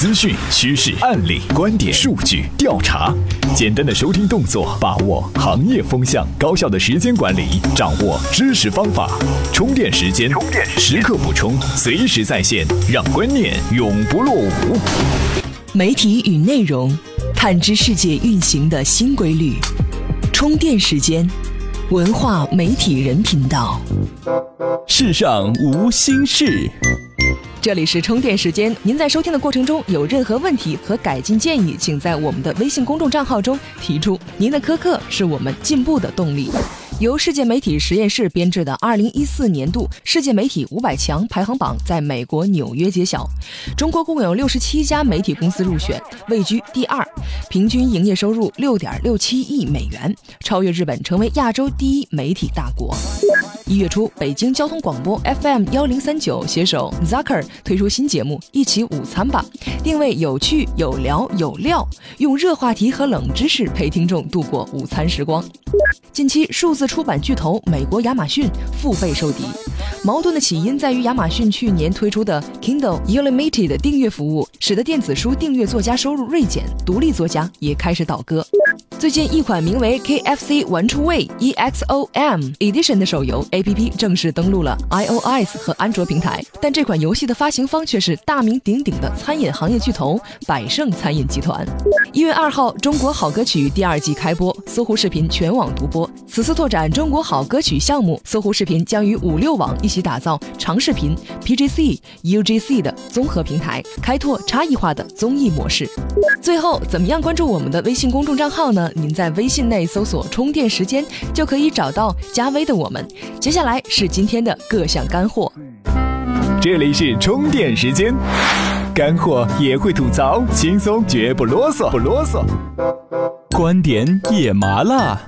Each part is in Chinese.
资讯、趋势、案例、观点、数据、调查，简单的收听动作，把握行业风向，高效的时间管理，掌握知识方法，充电时间，充电时刻补充，随时在线，让观念永不落伍。媒体与内容，探知世界运行的新规律。充电时间，文化媒体人频道。世上无心事。这里是充电时间，您在收听的过程中有任何问题和改进建议，请在我们的微信公众账号中提出。您的苛刻是我们进步的动力。由世界媒体实验室编制的2014年度世界媒体500强排行榜在美国纽约揭晓，中国共有67家媒体公司入选，位居第二，平均营业收入6.67亿美元，超越日本，成为亚洲第一媒体大国。一月初，北京交通广播 FM 幺零三九携手 Zucker 推出新节目《一起午餐吧》，定位有趣、有聊、有料，用热话题和冷知识陪听众度过午餐时光。近期，数字出版巨头美国亚马逊腹背受敌，矛盾的起因在于亚马逊去年推出的 Kindle Unlimited 订阅服务，使得电子书订阅作家收入锐减，独立作家也开始倒戈。最近，一款名为 KFC 玩出味 EXOM Edition 的手游 APP 正式登陆了 iOS 和安卓平台，但这款游戏的发行方却是大名鼎鼎的餐饮行业巨头百胜餐饮集团。一月二号，中国好歌曲第二季开播，搜狐视频全网独播。此次拓展中国好歌曲项目，搜狐视频将于五六网一起打造长视频 PGC、UGC 的综合平台，开拓差异化的综艺模式。最后，怎么样关注我们的微信公众账号呢？您在微信内搜索“充电时间”就可以找到加微的我们。接下来是今天的各项干货。这里是充电时间，干货也会吐槽，轻松绝不啰嗦，不啰嗦。观点也麻辣。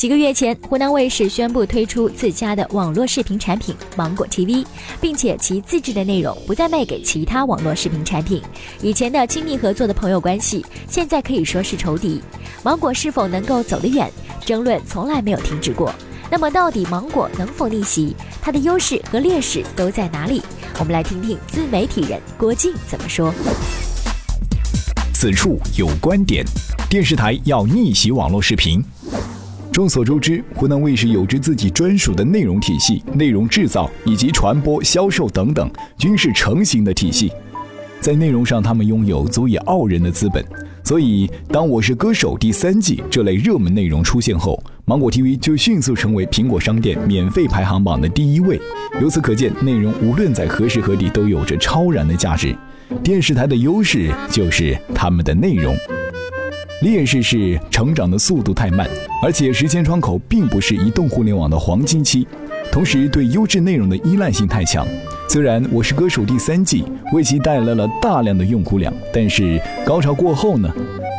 几个月前，湖南卫视宣布推出自家的网络视频产品芒果 TV，并且其自制的内容不再卖给其他网络视频产品。以前的亲密合作的朋友关系，现在可以说是仇敌。芒果是否能够走得远？争论从来没有停止过。那么，到底芒果能否逆袭？它的优势和劣势都在哪里？我们来听听自媒体人郭靖怎么说。此处有观点：电视台要逆袭网络视频。众所周知，湖南卫视有着自己专属的内容体系，内容制造以及传播、销售等等均是成型的体系。在内容上，他们拥有足以傲人的资本。所以，当《我是歌手》第三季这类热门内容出现后，芒果 TV 就迅速成为苹果商店免费排行榜的第一位。由此可见，内容无论在何时何地都有着超然的价值。电视台的优势就是他们的内容。劣势是成长的速度太慢，而且时间窗口并不是移动互联网的黄金期，同时对优质内容的依赖性太强。虽然《我是歌手》第三季为其带来了大量的用户量，但是高潮过后呢？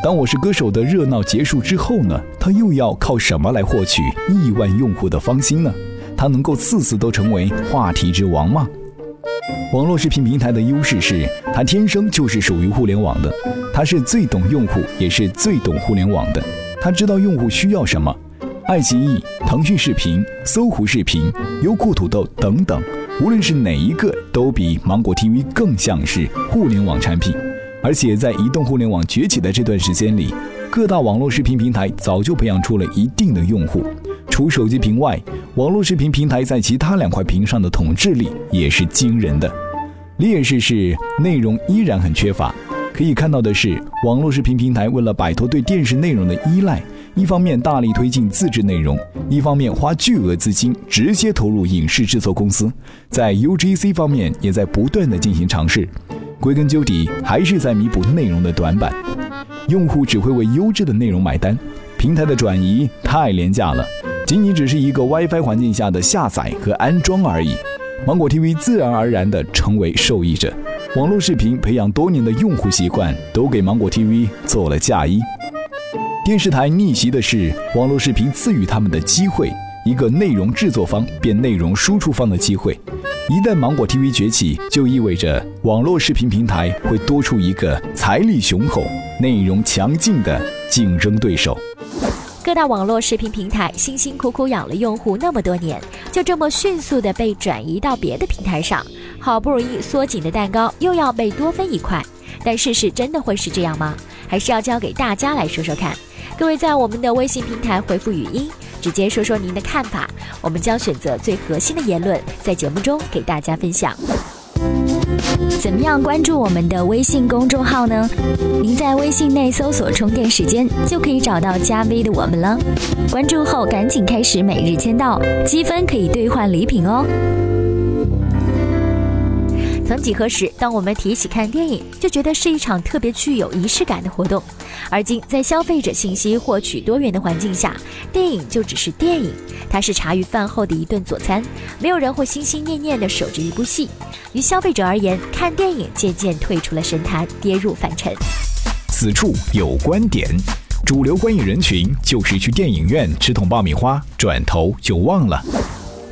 当《我是歌手》的热闹结束之后呢？它又要靠什么来获取亿万用户的芳心呢？它能够次次都成为话题之王吗？网络视频平台的优势是，它天生就是属于互联网的，它是最懂用户，也是最懂互联网的。它知道用户需要什么。爱奇艺、腾讯视频、搜狐视频、优酷土豆等等，无论是哪一个，都比芒果 TV 更像是互联网产品。而且在移动互联网崛起的这段时间里，各大网络视频平台早就培养出了一定的用户。除手机屏外，网络视频平台在其他两块屏上的统治力也是惊人的。劣势是内容依然很缺乏。可以看到的是，网络视频平台为了摆脱对电视内容的依赖，一方面大力推进自制内容，一方面花巨额资金直接投入影视制作公司。在 UGC 方面，也在不断的进行尝试。归根究底，还是在弥补内容的短板。用户只会为优质的内容买单，平台的转移太廉价了。仅仅只是一个 WiFi 环境下的下载和安装而已，芒果 TV 自然而然地成为受益者。网络视频培养多年的用户习惯，都给芒果 TV 做了嫁衣。电视台逆袭的是网络视频赐予他们的机会，一个内容制作方变内容输出方的机会。一旦芒果 TV 崛起，就意味着网络视频平台会多出一个财力雄厚、内容强劲的竞争对手。各大网络视频平台辛辛苦苦养了用户那么多年，就这么迅速的被转移到别的平台上，好不容易缩紧的蛋糕又要被多分一块。但事实真的会是这样吗？还是要交给大家来说说看。各位在我们的微信平台回复语音，直接说说您的看法，我们将选择最核心的言论，在节目中给大家分享。怎么样关注我们的微信公众号呢？您在微信内搜索“充电时间”就可以找到加 V 的我们了。关注后赶紧开始每日签到，积分可以兑换礼品哦。曾几何时，当我们提起看电影，就觉得是一场特别具有仪式感的活动。而今，在消费者信息获取多元的环境下，电影就只是电影，它是茶余饭后的一顿佐餐，没有人会心心念念地守着一部戏。于消费者而言，看电影渐渐退出了神坛，跌入凡尘。此处有观点，主流观影人群就是去电影院吃桶爆米花，转头就忘了。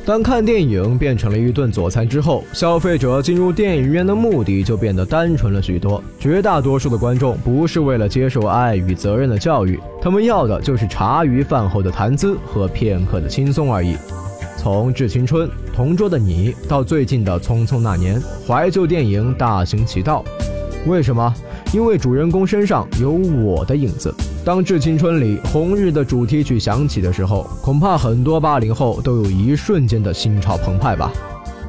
当看电影变成了一顿佐餐之后，消费者进入电影院的目的就变得单纯了许多。绝大多数的观众不是为了接受爱与责任的教育，他们要的就是茶余饭后的谈资和片刻的轻松而已。从《致青春》《同桌的你》到最近的《匆匆那年》，怀旧电影大行其道。为什么？因为主人公身上有我的影子。当《致青春》里红日的主题曲响起的时候，恐怕很多八零后都有一瞬间的心潮澎湃吧。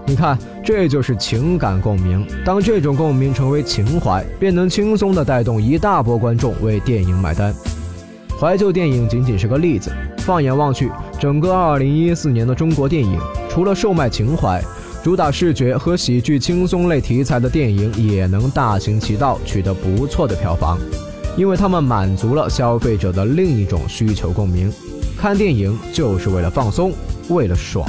你看，这就是情感共鸣。当这种共鸣成为情怀，便能轻松地带动一大波观众为电影买单。怀旧电影仅仅是个例子，放眼望去，整个2014年的中国电影，除了售卖情怀，主打视觉和喜剧轻松类题材的电影也能大行其道，取得不错的票房。因为他们满足了消费者的另一种需求共鸣，看电影就是为了放松，为了爽。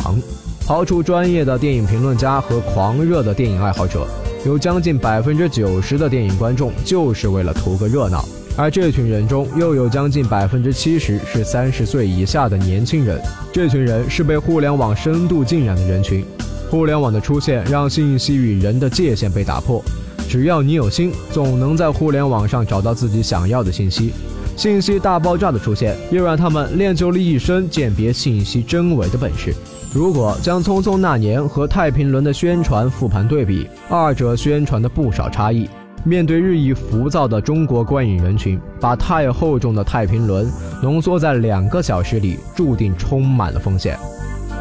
抛出专业的电影评论家和狂热的电影爱好者，有将近百分之九十的电影观众就是为了图个热闹，而这群人中又有将近百分之七十是三十岁以下的年轻人。这群人是被互联网深度浸染的人群，互联网的出现让信息与人的界限被打破。只要你有心，总能在互联网上找到自己想要的信息。信息大爆炸的出现，又让他们练就了一身鉴别信息真伪的本事。如果将《匆匆那年》和《太平轮》的宣传复盘对比，二者宣传的不少差异。面对日益浮躁的中国观影人群，把太厚重的《太平轮》浓缩在两个小时里，注定充满了风险。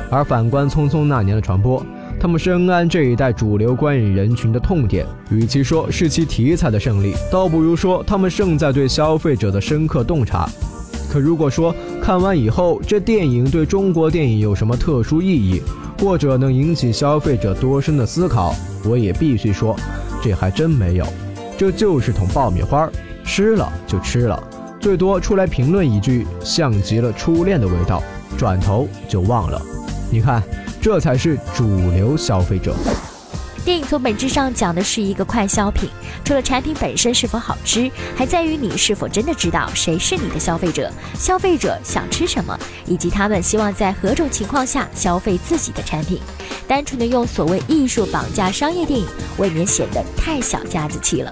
而反观《匆匆那年》的传播，他们深谙这一代主流观影人群的痛点，与其说是其题材的胜利，倒不如说他们胜在对消费者的深刻洞察。可如果说看完以后，这电影对中国电影有什么特殊意义，或者能引起消费者多深的思考，我也必须说，这还真没有。这就是桶爆米花，吃了就吃了，最多出来评论一句，像极了初恋的味道，转头就忘了。你看。这才是主流消费者。电影从本质上讲的是一个快消品，除了产品本身是否好吃，还在于你是否真的知道谁是你的消费者，消费者想吃什么，以及他们希望在何种情况下消费自己的产品。单纯的用所谓艺术绑架商业电影，未免显得太小家子气了。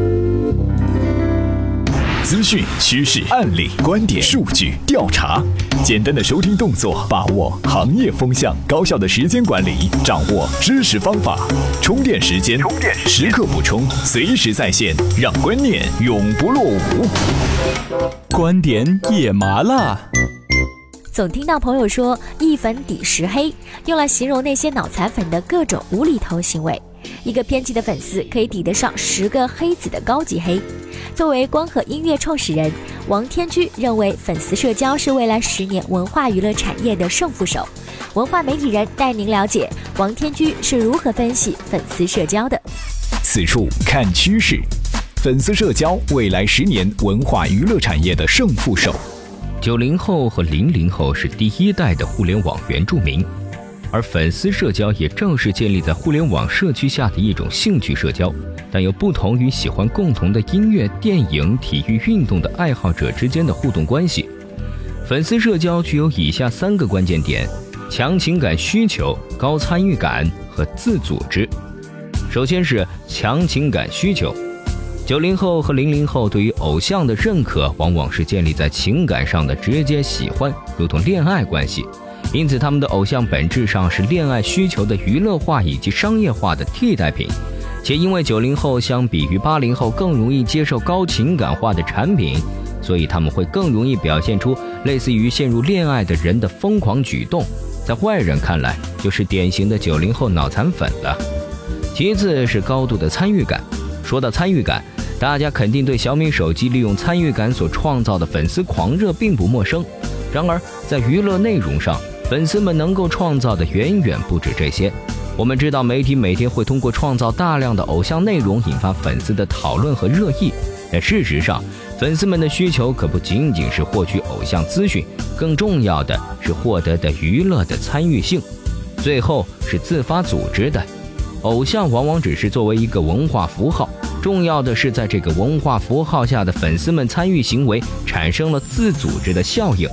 资讯、趋势、案例、观点、数据、调查，简单的收听动作，把握行业风向；高效的时间管理，掌握知识方法。充电时间，充电时刻补充，随时在线，让观念永不落伍。观点也麻辣。总听到朋友说“一粉抵十黑”，用来形容那些脑残粉的各种无厘头行为。一个偏激的粉丝可以抵得上十个黑子的高级黑。作为光和音乐创始人，王天居认为粉丝社交是未来十年文化娱乐产业的胜负手。文化媒体人带您了解王天居是如何分析粉丝社交的。此处看趋势，粉丝社交未来十年文化娱乐产业的胜负手。九零后和零零后是第一代的互联网原住民。而粉丝社交也正是建立在互联网社区下的一种兴趣社交，但又不同于喜欢共同的音乐、电影、体育运动的爱好者之间的互动关系。粉丝社交具有以下三个关键点：强情感需求、高参与感和自组织。首先是强情感需求。九零后和零零后对于偶像的认可，往往是建立在情感上的直接喜欢，如同恋爱关系。因此，他们的偶像本质上是恋爱需求的娱乐化以及商业化的替代品。且因为九零后相比于八零后更容易接受高情感化的产品，所以他们会更容易表现出类似于陷入恋爱的人的疯狂举动，在外人看来就是典型的九零后脑残粉了。其次是高度的参与感。说到参与感，大家肯定对小米手机利用参与感所创造的粉丝狂热并不陌生。然而，在娱乐内容上，粉丝们能够创造的远远不止这些。我们知道，媒体每天会通过创造大量的偶像内容引发粉丝的讨论和热议。但事实上，粉丝们的需求可不仅仅是获取偶像资讯，更重要的是获得的娱乐的参与性。最后是自发组织的。偶像往往只是作为一个文化符号，重要的是在这个文化符号下的粉丝们参与行为产生了自组织的效应。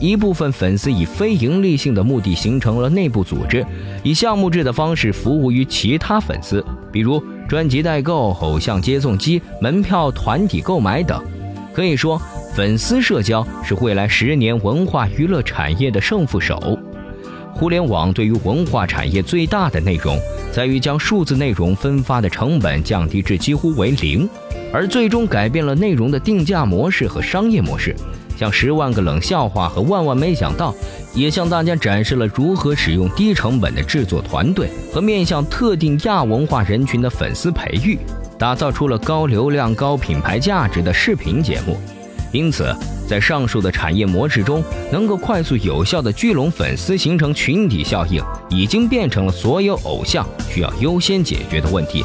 一部分粉丝以非盈利性的目的形成了内部组织，以项目制的方式服务于其他粉丝，比如专辑代购、偶像接送机、门票团体购买等。可以说，粉丝社交是未来十年文化娱乐产业的胜负手。互联网对于文化产业最大的内容。在于将数字内容分发的成本降低至几乎为零，而最终改变了内容的定价模式和商业模式。像十万个冷笑话和万万没想到，也向大家展示了如何使用低成本的制作团队和面向特定亚文化人群的粉丝培育，打造出了高流量、高品牌价值的视频节目。因此。在上述的产业模式中，能够快速有效的聚拢粉丝，形成群体效应，已经变成了所有偶像需要优先解决的问题。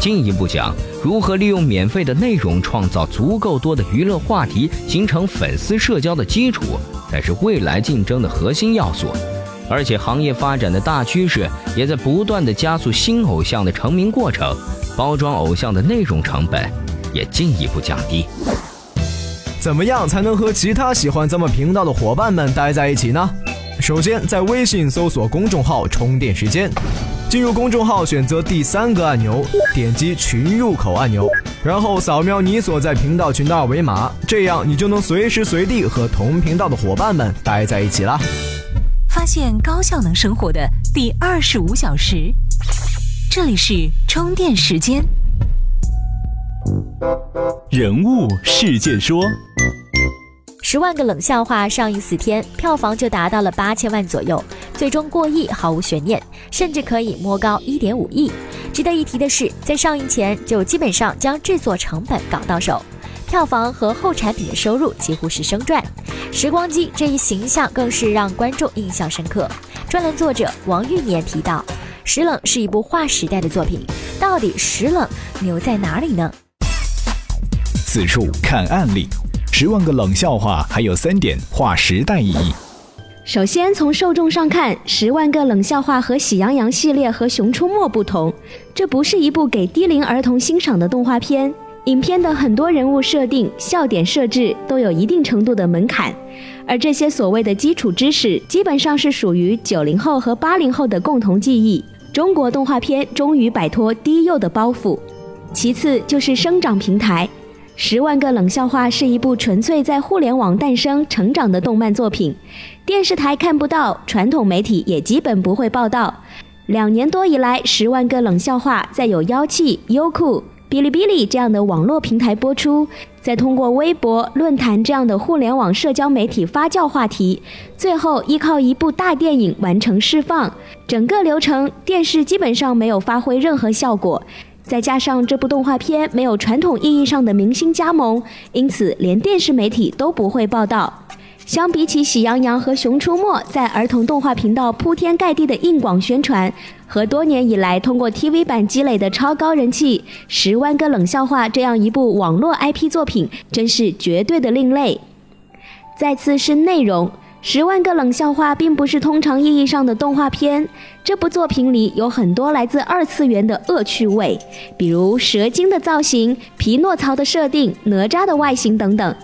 进一步讲，如何利用免费的内容创造足够多的娱乐话题，形成粉丝社交的基础，才是未来竞争的核心要素。而且，行业发展的大趋势也在不断的加速新偶像的成名过程，包装偶像的内容成本也进一步降低。怎么样才能和其他喜欢咱们频道的伙伴们待在一起呢？首先，在微信搜索公众号“充电时间”，进入公众号，选择第三个按钮，点击群入口按钮，然后扫描你所在频道群的二维码，这样你就能随时随地和同频道的伙伴们待在一起啦。发现高效能生活的第二十五小时，这里是充电时间。人物事件说。十万个冷笑话上映四天，票房就达到了八千万左右，最终过亿毫无悬念，甚至可以摸高一点五亿。值得一提的是，在上映前就基本上将制作成本搞到手，票房和后产品的收入几乎是生赚。时光机这一形象更是让观众印象深刻。专栏作者王玉年提到，《石冷》是一部划时代的作品，到底石冷牛在哪里呢？此处看案例。十万个冷笑话，还有三点划时代意义。首先从受众上看，《十万个冷笑话》和《喜羊羊》系列和《熊出没》不同，这不是一部给低龄儿童欣赏的动画片。影片的很多人物设定、笑点设置都有一定程度的门槛，而这些所谓的基础知识，基本上是属于九零后和八零后的共同记忆。中国动画片终于摆脱低幼的包袱。其次就是生长平台。十万个冷笑话是一部纯粹在互联网诞生、成长的动漫作品，电视台看不到，传统媒体也基本不会报道。两年多以来，十万个冷笑话在有妖气、优酷、哔哩哔哩这样的网络平台播出，再通过微博、论坛这样的互联网社交媒体发酵话题，最后依靠一部大电影完成释放。整个流程，电视基本上没有发挥任何效果。再加上这部动画片没有传统意义上的明星加盟，因此连电视媒体都不会报道。相比起《喜羊羊》和《熊出没》在儿童动画频道铺天盖地的硬广宣传，和多年以来通过 TV 版积累的超高人气，《十万个冷笑话》这样一部网络 IP 作品，真是绝对的另类。再次是内容。十万个冷笑话并不是通常意义上的动画片，这部作品里有很多来自二次元的恶趣味，比如蛇精的造型、匹诺曹的设定、哪吒的外形等等。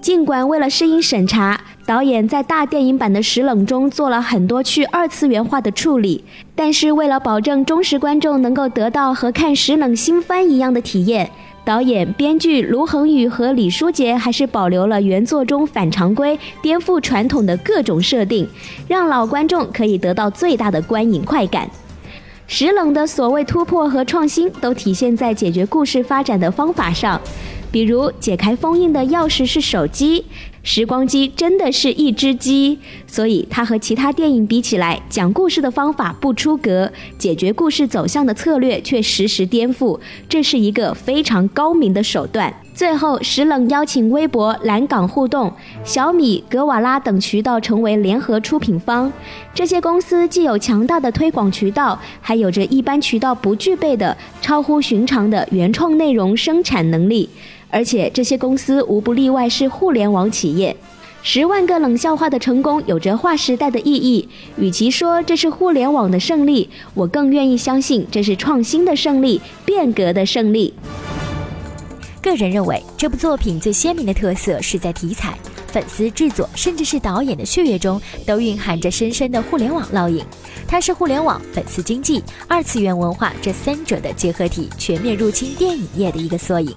尽管为了适应审查，导演在大电影版的石冷中做了很多去二次元化的处理，但是为了保证忠实观众能够得到和看石冷新番一样的体验。导演、编剧卢恒宇和李书杰还是保留了原作中反常规、颠覆传统的各种设定，让老观众可以得到最大的观影快感。石冷的所谓突破和创新，都体现在解决故事发展的方法上。比如解开封印的钥匙是手机，时光机真的是一只鸡，所以它和其他电影比起来，讲故事的方法不出格，解决故事走向的策略却时时颠覆，这是一个非常高明的手段。最后，石冷邀请微博、蓝港互动、小米、格瓦拉等渠道成为联合出品方，这些公司既有强大的推广渠道，还有着一般渠道不具备的超乎寻常的原创内容生产能力。而且这些公司无不例外是互联网企业，十万个冷笑话的成功有着划时代的意义。与其说这是互联网的胜利，我更愿意相信这是创新的胜利、变革的胜利。个人认为，这部作品最鲜明的特色是在题材、粉丝、制作，甚至是导演的血液中都蕴含着深深的互联网烙印。它是互联网、粉丝经济、二次元文化这三者的结合体，全面入侵电影业的一个缩影。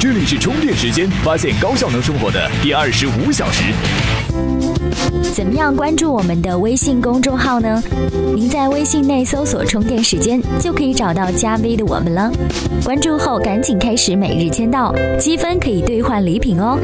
这里是充电时间，发现高效能生活的第二十五小时。怎么样关注我们的微信公众号呢？您在微信内搜索“充电时间”，就可以找到加 V 的我们了。关注后赶紧开始每日签到，积分可以兑换礼品哦。